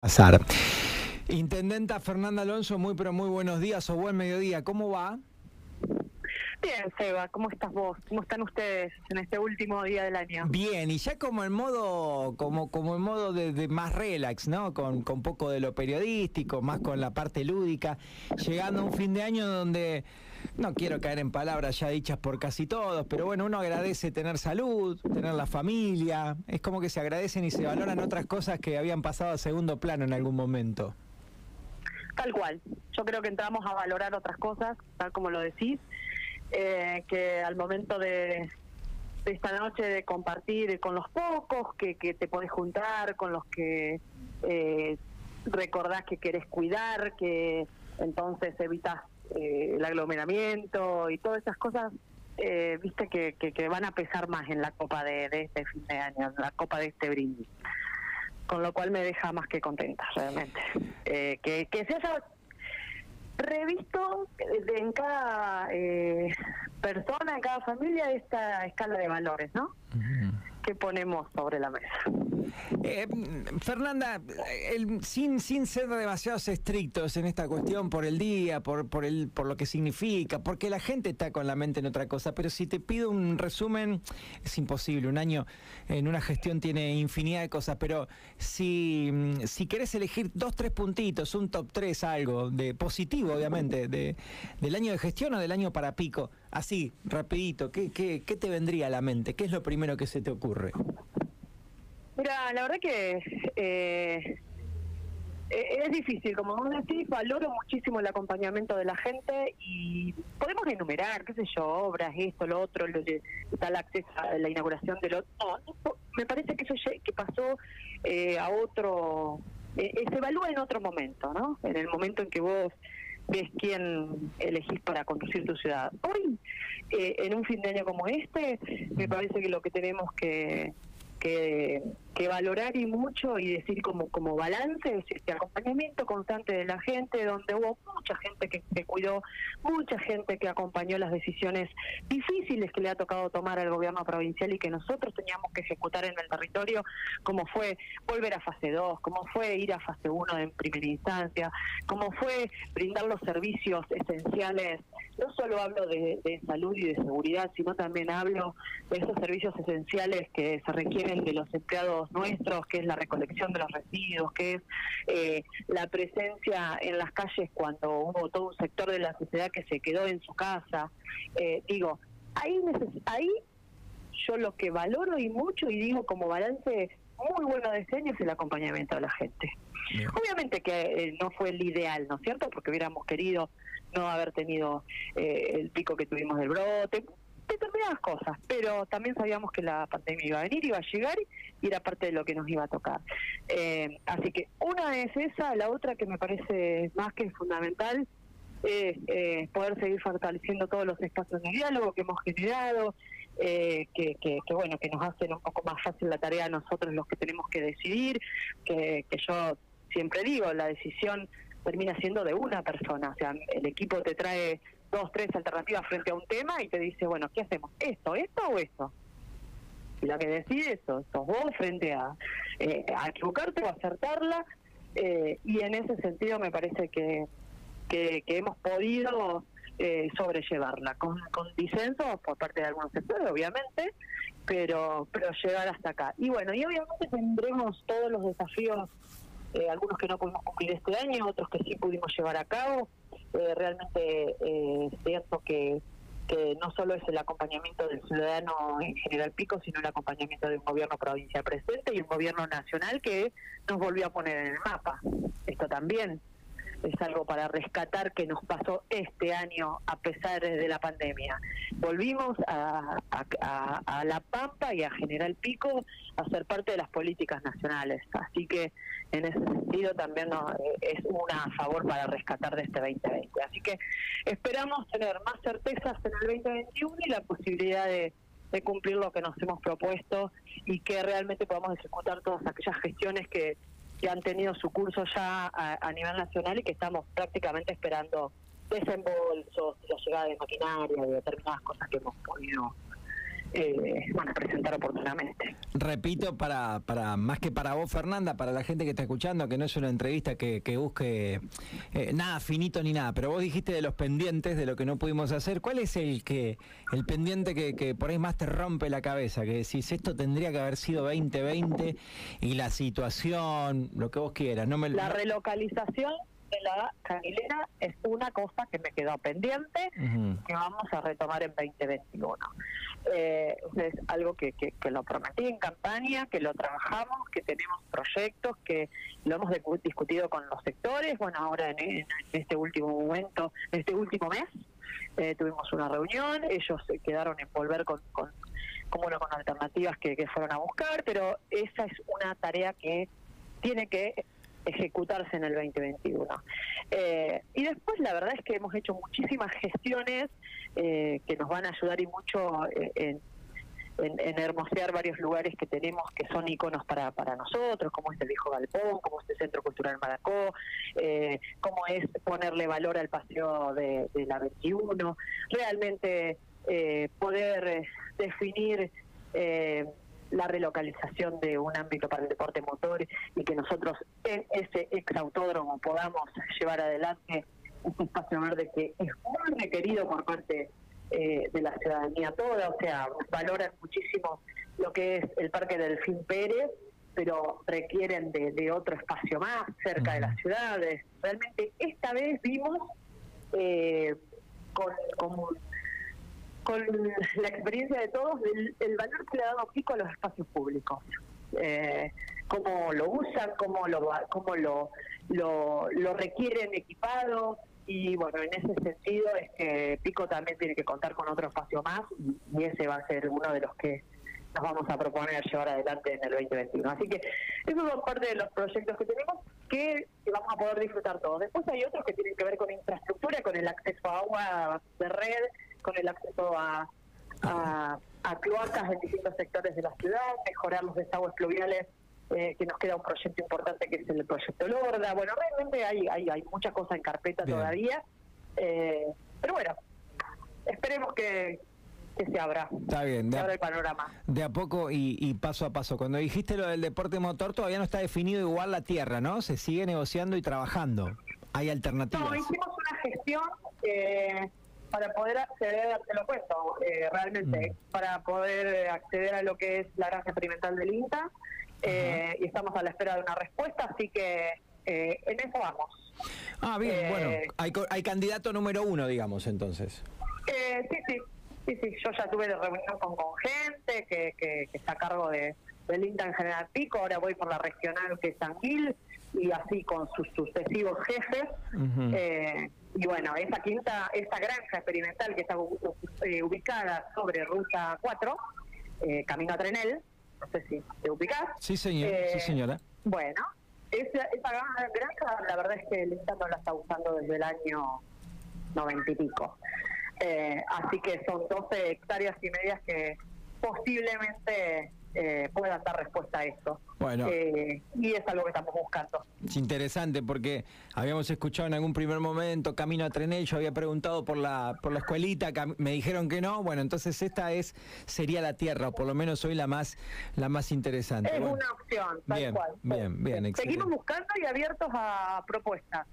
pasar. Intendenta Fernanda Alonso, muy pero muy buenos días o buen mediodía. ¿Cómo va? Bien, Seba, ¿cómo estás vos? ¿Cómo están ustedes en este último día del año? Bien, y ya como en modo, como, como en modo de, más relax, ¿no? Con, con poco de lo periodístico, más con la parte lúdica, llegando a un fin de año donde no quiero caer en palabras ya dichas por casi todos, pero bueno, uno agradece tener salud, tener la familia, es como que se agradecen y se valoran otras cosas que habían pasado a segundo plano en algún momento. Tal cual, yo creo que entramos a valorar otras cosas, tal como lo decís, eh, que al momento de, esta noche de compartir con los pocos que, te podés juntar, con los que eh, recordás que querés cuidar, que entonces evitas eh, el aglomeramiento y todas esas cosas, eh, viste que, que, van a pesar más en la copa de, este fin de año, en la copa de este brindis. Con lo cual me deja más que contenta, realmente. Eh, que, que se haya revisto en cada eh, persona, en cada familia, esta escala de valores, ¿no? Que ponemos sobre la mesa. Eh, Fernanda, sin, sin ser demasiados estrictos en esta cuestión por el día, por, por, el, por lo que significa, porque la gente está con la mente en otra cosa, pero si te pido un resumen, es imposible, un año en una gestión tiene infinidad de cosas, pero si, si querés elegir dos, tres puntitos, un top tres, algo de positivo, obviamente, de, del año de gestión o del año para pico, así, rapidito, ¿qué, qué, qué te vendría a la mente? ¿Qué es lo primero que se te ocurre? Mira, la verdad que eh, eh, es difícil, como vos decís, valoro muchísimo el acompañamiento de la gente y podemos enumerar, qué sé yo, obras, esto, lo otro, lo de, tal acceso a la inauguración del otro. No, me parece que eso que pasó eh, a otro, se evalúa en otro momento, ¿no? En el momento en que vos ves quién elegís para conducir tu ciudad. Hoy, en un fin de año como este, me parece que lo que tenemos que que, valorar y mucho y decir como, como balance, es este acompañamiento constante de la gente, donde hubo mucha gente que, que cuidó, mucha gente que acompañó las decisiones difíciles que le ha tocado tomar al gobierno provincial y que nosotros teníamos que ejecutar en el territorio, como fue volver a fase 2, como fue ir a fase 1 en primera instancia, como fue brindar los servicios esenciales. No solo hablo de, salud y de seguridad, sino también hablo de esos servicios esenciales que se requieren de los empleados nuestros, que es la recolección de los residuos, que es eh, la presencia en las calles cuando hubo todo un sector de la sociedad que se quedó en su casa. Eh, digo, ahí, ahí yo lo que valoro y mucho y digo como balance muy bueno de este es el acompañamiento de la gente. Obviamente que eh, no fue el ideal, ¿no es cierto? Porque hubiéramos querido no haber tenido eh, el pico que tuvimos del brote, cosas, pero también sabíamos que la pandemia iba a venir, iba a llegar y era parte de lo que nos iba a tocar. Eh, así que una es esa, la otra que me parece más que fundamental es eh, poder seguir fortaleciendo todos los espacios de diálogo que hemos generado, que, que, bueno que nos hacen un poco más fácil la tarea a nosotros los que tenemos que decidir, que, que yo siempre digo, la decisión termina siendo de una persona. O sea, el equipo te trae dos, tres alternativas frente a un tema y te dice, bueno, ¿qué hacemos? ¿Esto, esto o esto? Y la que decide eso, sos vos frente a, eh, equivocarte o acertarla. Eh, y en ese sentido me parece que, que, hemos podido eh, sobrellevarla, con, con disenso por parte de algunos sectores, obviamente, pero, pero llegar hasta acá. Y bueno, y obviamente tendremos todos los desafíos eh, algunos que no pudimos cumplir este año, otros que sí pudimos llevar a cabo. Eh, realmente eh, siento que, que no solo es el acompañamiento del ciudadano en General Pico, sino el acompañamiento de un gobierno provincial presente y un gobierno nacional que nos volvió a poner en el mapa. Esto también es algo para rescatar que nos pasó este año a pesar de la pandemia. Volvimos a, La Pampa y a General Pico a ser parte de las políticas nacionales. Así que en ese sentido también eh, es una favor para rescatar de este 2020. Así que esperamos tener más certezas en el 2021 y la posibilidad de cumplir lo que nos hemos propuesto y que realmente podamos ejecutar todas aquellas gestiones que que han tenido su curso ya a, nivel nacional y que estamos prácticamente esperando desembolsos, la llegada de maquinaria, de determinadas cosas que hemos podido eh, van a presentar oportunamente. Repito, para, para más que para vos, Fernanda, para la gente que está escuchando, que no es una entrevista que, que busque eh, nada finito ni nada, pero vos dijiste de los pendientes, de lo que no pudimos hacer, ¿cuál es el que el pendiente que, que por ahí más te rompe la cabeza? Que decís, esto tendría que haber sido 2020 y la situación, lo que vos quieras. No me, la relocalización de la Canilera es una cosa que me quedó pendiente, que vamos a retomar en 2021. Eh, es algo que, que, lo prometí en campaña, que lo trabajamos, que tenemos proyectos, que lo hemos discutido con los sectores. Bueno, ahora en, este último momento, en este último mes, eh, tuvimos una reunión, ellos se quedaron en volver con, con, con alternativas que, que fueron a buscar, pero esa es una tarea que tiene que ejecutarse en el 2021. Eh, y después la verdad es que hemos hecho muchísimas gestiones eh, que nos van a ayudar y mucho eh, en, en, hermosear varios lugares que tenemos que son iconos para, para nosotros, como es el Viejo Galpón, como es el Centro Cultural Maracó, como es ponerle valor al paseo de, de la 21, realmente poder definir la relocalización de un ámbito para el deporte motor y que nosotros en ese exautódromo podamos llevar adelante un espacio verde que es muy requerido por parte eh, de la ciudadanía toda, o sea, valoran muchísimo lo que es el Parque Delfín Pérez, pero requieren de, otro espacio más cerca de las ciudades. Realmente esta vez vimos eh, con, con con la experiencia de todos el, valor que le ha dado Pico a los espacios públicos. Eh, cómo lo usan, cómo lo cómo lo, lo, requieren equipado y bueno, en ese sentido es que Pico también tiene que contar con otro espacio más y, ese va a ser uno de los que nos vamos a proponer llevar adelante en el 2021. Así que esos son parte de los proyectos que tenemos que vamos a poder disfrutar todos. Después hay otros que tienen que ver con infraestructura, con el acceso a agua de red, con el acceso a, a, cloacas en distintos sectores de la ciudad, mejorar los desagües pluviales, eh, que nos queda un proyecto importante que es el proyecto Lorda. Bueno, realmente hay, hay, hay muchas cosas en carpeta todavía, eh, pero bueno, esperemos que, que se abra. Está bien, se abra el panorama. De a poco y, y, paso a paso. Cuando dijiste lo del deporte motor, todavía no está definido igual la tierra, ¿no? Se sigue negociando y trabajando. Hay alternativas. No, hicimos una gestión eh, para poder acceder, te lo cuento, eh, realmente, mm. para poder acceder a lo que es la granja experimental del INTA, eh, y estamos a la espera de una respuesta, así que eh, en eso vamos. Ah, bien, bueno, hay, hay candidato número uno, digamos, entonces. sí, sí, sí, sí, yo ya tuve reunión con, con gente que, que, está a cargo de, del INTA en General Pico, ahora voy por la regional que es San Gil, y así con sus sucesivos jefes. Y bueno, esa quinta, esta granja experimental que está eh, ubicada sobre Ruta 4, eh, camino a Trenel, no sé si te ubicás. Sí, señor, sí, eh, señora. Bueno, esa, esa granja, la verdad es que el Estado la está usando desde el año noventa y pico. así que son 12 hectáreas y medias que posiblemente eh, puedan dar respuesta a esto. Bueno. Eh, y es algo que estamos buscando. Es interesante porque habíamos escuchado en algún primer momento Camino a Trenel, yo había preguntado por la por la escuelita, me dijeron que no, bueno, entonces esta es sería la tierra, o por lo menos hoy la más la más interesante. Es una opción, tal bien, cual. Bien, bien, Seguimos buscando y abiertos a propuestas.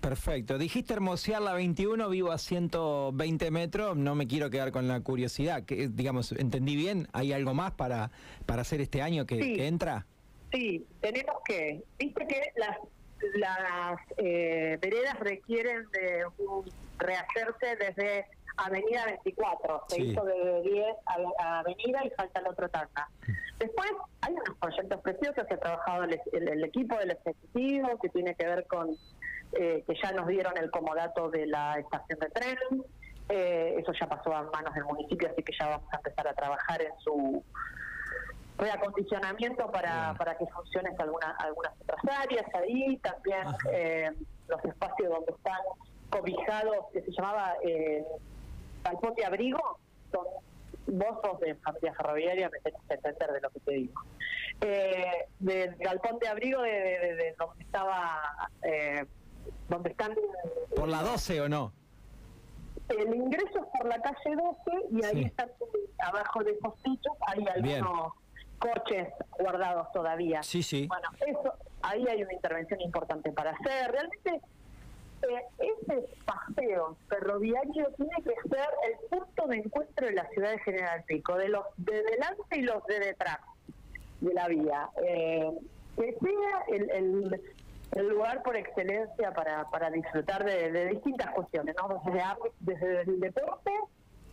Perfecto. Dijiste hermosear la 21, vivo a 120 metros. No me quiero quedar con la curiosidad. Que, digamos, ¿entendí bien? ¿Hay algo más para, para hacer este año que, entra? Sí, tenemos que. Viste que las, las eh, veredas requieren de rehacerse desde Avenida 24. Se hizo de 10 a, Avenida y falta el otro tanda. Después hay unos proyectos preciosos que ha trabajado el, el equipo del Ejecutivo que tiene que ver con eh, que ya nos dieron el comodato de la estación de tren. Eh, eso ya pasó a manos del municipio, así que ya vamos a empezar a trabajar en su reacondicionamiento para, para que funcione algunas algunas otras áreas ahí, también eh, los espacios donde están cobijados, que se llamaba eh, de Abrigo, son vos de familia ferroviaria, me tenés que entender de lo que te digo. Eh, del Galpón de Abrigo, de, de donde estaba... Eh, donde están... ¿Por la 12 o no? El ingreso es por la calle 12 y ahí Sí. están abajo de esos techos, hay Bien. algunos coches guardados todavía. Sí, sí. Bueno, eso, ahí hay una intervención importante para hacer. Realmente eh, ese paseo ferroviario tiene que ser el punto de encuentro de la ciudad de General Pico, de los de delante y los de detrás de la vía. Eh, que sea el, el- el lugar por excelencia para, para disfrutar de, distintas cuestiones, ¿no? Desde, desde el deporte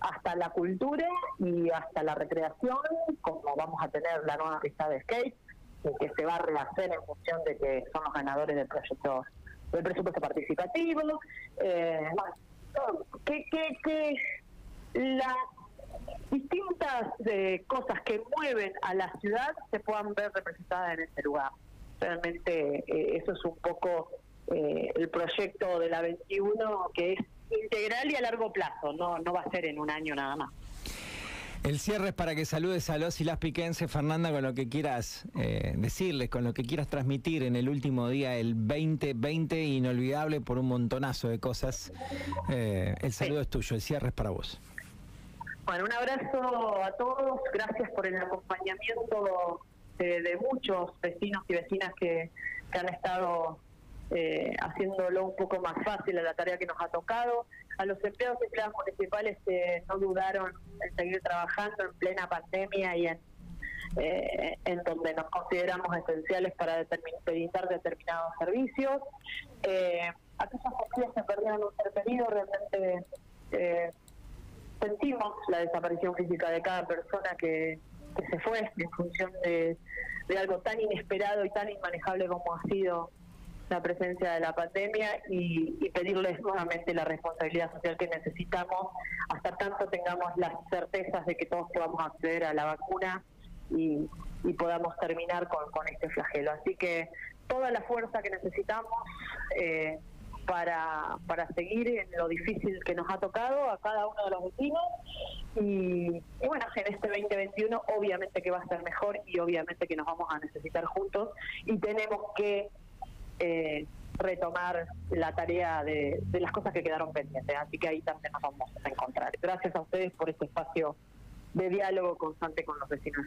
hasta la cultura y hasta la recreación, como vamos a tener la nueva pista de skate, que se va a rehacer en función de que son los ganadores del proyecto del presupuesto participativo. Eh, que, que, que las distintas eh, cosas que mueven a la ciudad se puedan ver representadas en este lugar. Realmente eh, eso es un poco eh, el proyecto de la 21 que es integral y a largo plazo, no, no va a ser en un año nada más. El cierre es para que saludes a los y las piquenses, Fernanda, con lo que quieras eh, decirles, con lo que quieras transmitir en el último día, el 2020, inolvidable por un montonazo de cosas. Eh, el saludo es tuyo, el cierre es para vos. Bueno, un abrazo a todos, gracias por el acompañamiento de, muchos vecinos y vecinas que, que han estado eh, haciéndolo un poco más fácil a la tarea que nos ha tocado. A los empleados y empleadas municipales que no dudaron en seguir trabajando en plena pandemia y en, eh, en donde nos consideramos esenciales para determin- determinados servicios. Eh, aquellas familias que perdieron un ser querido realmente eh, sentimos la desaparición física de cada persona que, que se fue en función de, de algo tan inesperado y tan inmanejable como ha sido la presencia de la pandemia y, pedirles nuevamente la responsabilidad social que necesitamos hasta tanto tengamos las certezas de que todos podamos acceder a la vacuna y, y podamos terminar con, con este flagelo. Así que toda la fuerza que necesitamos eh, para, para seguir en lo difícil que nos ha tocado a cada uno de los vecinos y, bueno, en este 2021 obviamente que va a ser mejor y obviamente que nos vamos a necesitar juntos y tenemos que eh, retomar la tarea de las cosas que quedaron pendientes. Así que ahí también nos vamos a encontrar. Gracias a ustedes por este espacio de diálogo constante con los vecinos.